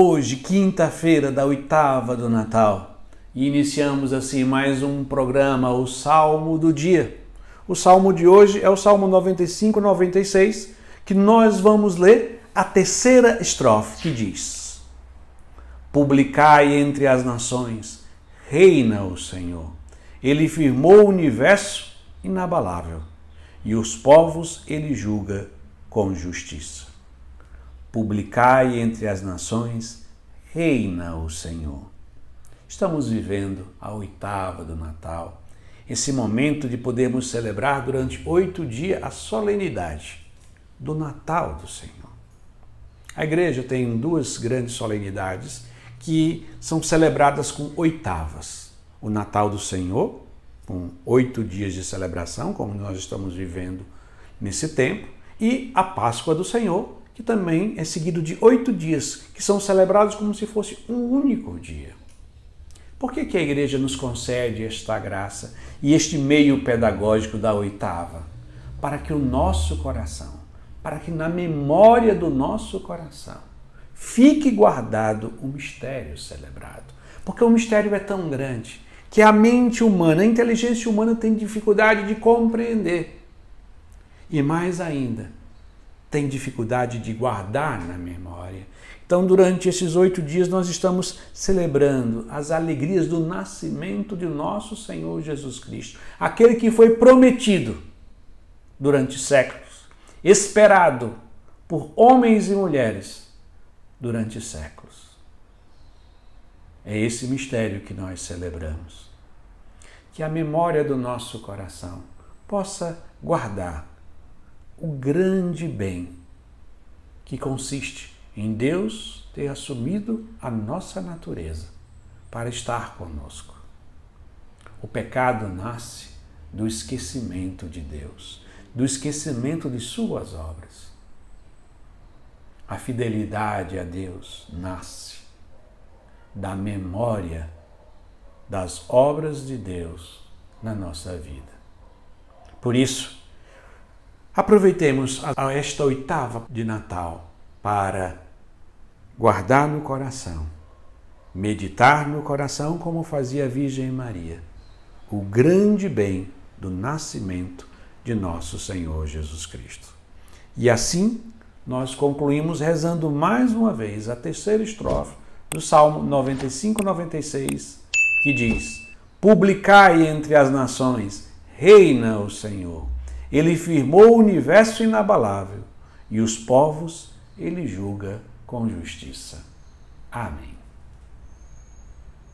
Hoje, quinta-feira da oitava do Natal, e iniciamos assim mais um programa, o Salmo do Dia. O salmo de hoje é o Salmo 95, 96, que nós vamos ler a terceira estrofe, que diz: Publicai entre as nações, reina o Senhor. Ele firmou o universo inabalável, e os povos ele julga com justiça. Publicai entre as nações, reina o Senhor. Estamos vivendo a oitava do Natal, esse momento de podermos celebrar durante oito dias a solenidade do Natal do Senhor. A igreja tem duas grandes solenidades que são celebradas com oitavas: o Natal do Senhor, com oito dias de celebração, como nós estamos vivendo nesse tempo, e a Páscoa do Senhor, que também é seguido de oito dias, que são celebrados como se fosse um único dia. Por que, que a igreja nos concede esta graça e este meio pedagógico da oitava? Para que o nosso coração, para que na memória do nosso coração, fique guardado o mistério celebrado. Porque o mistério é tão grande que a mente humana, a inteligência humana tem dificuldade de compreender. E mais ainda, tem dificuldade de guardar na memória. Então, durante esses oito dias, nós estamos celebrando as alegrias do nascimento de nosso Senhor Jesus Cristo, aquele que foi prometido durante séculos, esperado por homens e mulheres durante séculos. É esse mistério que nós celebramos. Que a memória do nosso coração possa guardar o grande bem que consiste em Deus ter assumido a nossa natureza para estar conosco. O pecado nasce do esquecimento de Deus, do esquecimento de Suas obras. A fidelidade a Deus nasce da memória das obras de Deus na nossa vida. Por isso, Aproveitemos esta oitava de Natal para guardar no coração, meditar no coração como fazia a Virgem Maria, o grande bem do nascimento de nosso Senhor Jesus Cristo. E assim nós concluímos rezando mais uma vez a terceira estrofe do Salmo 95, 96, que diz: Publicai entre as nações, reina o Senhor. Ele firmou o universo inabalável e os povos ele julga com justiça. Amém.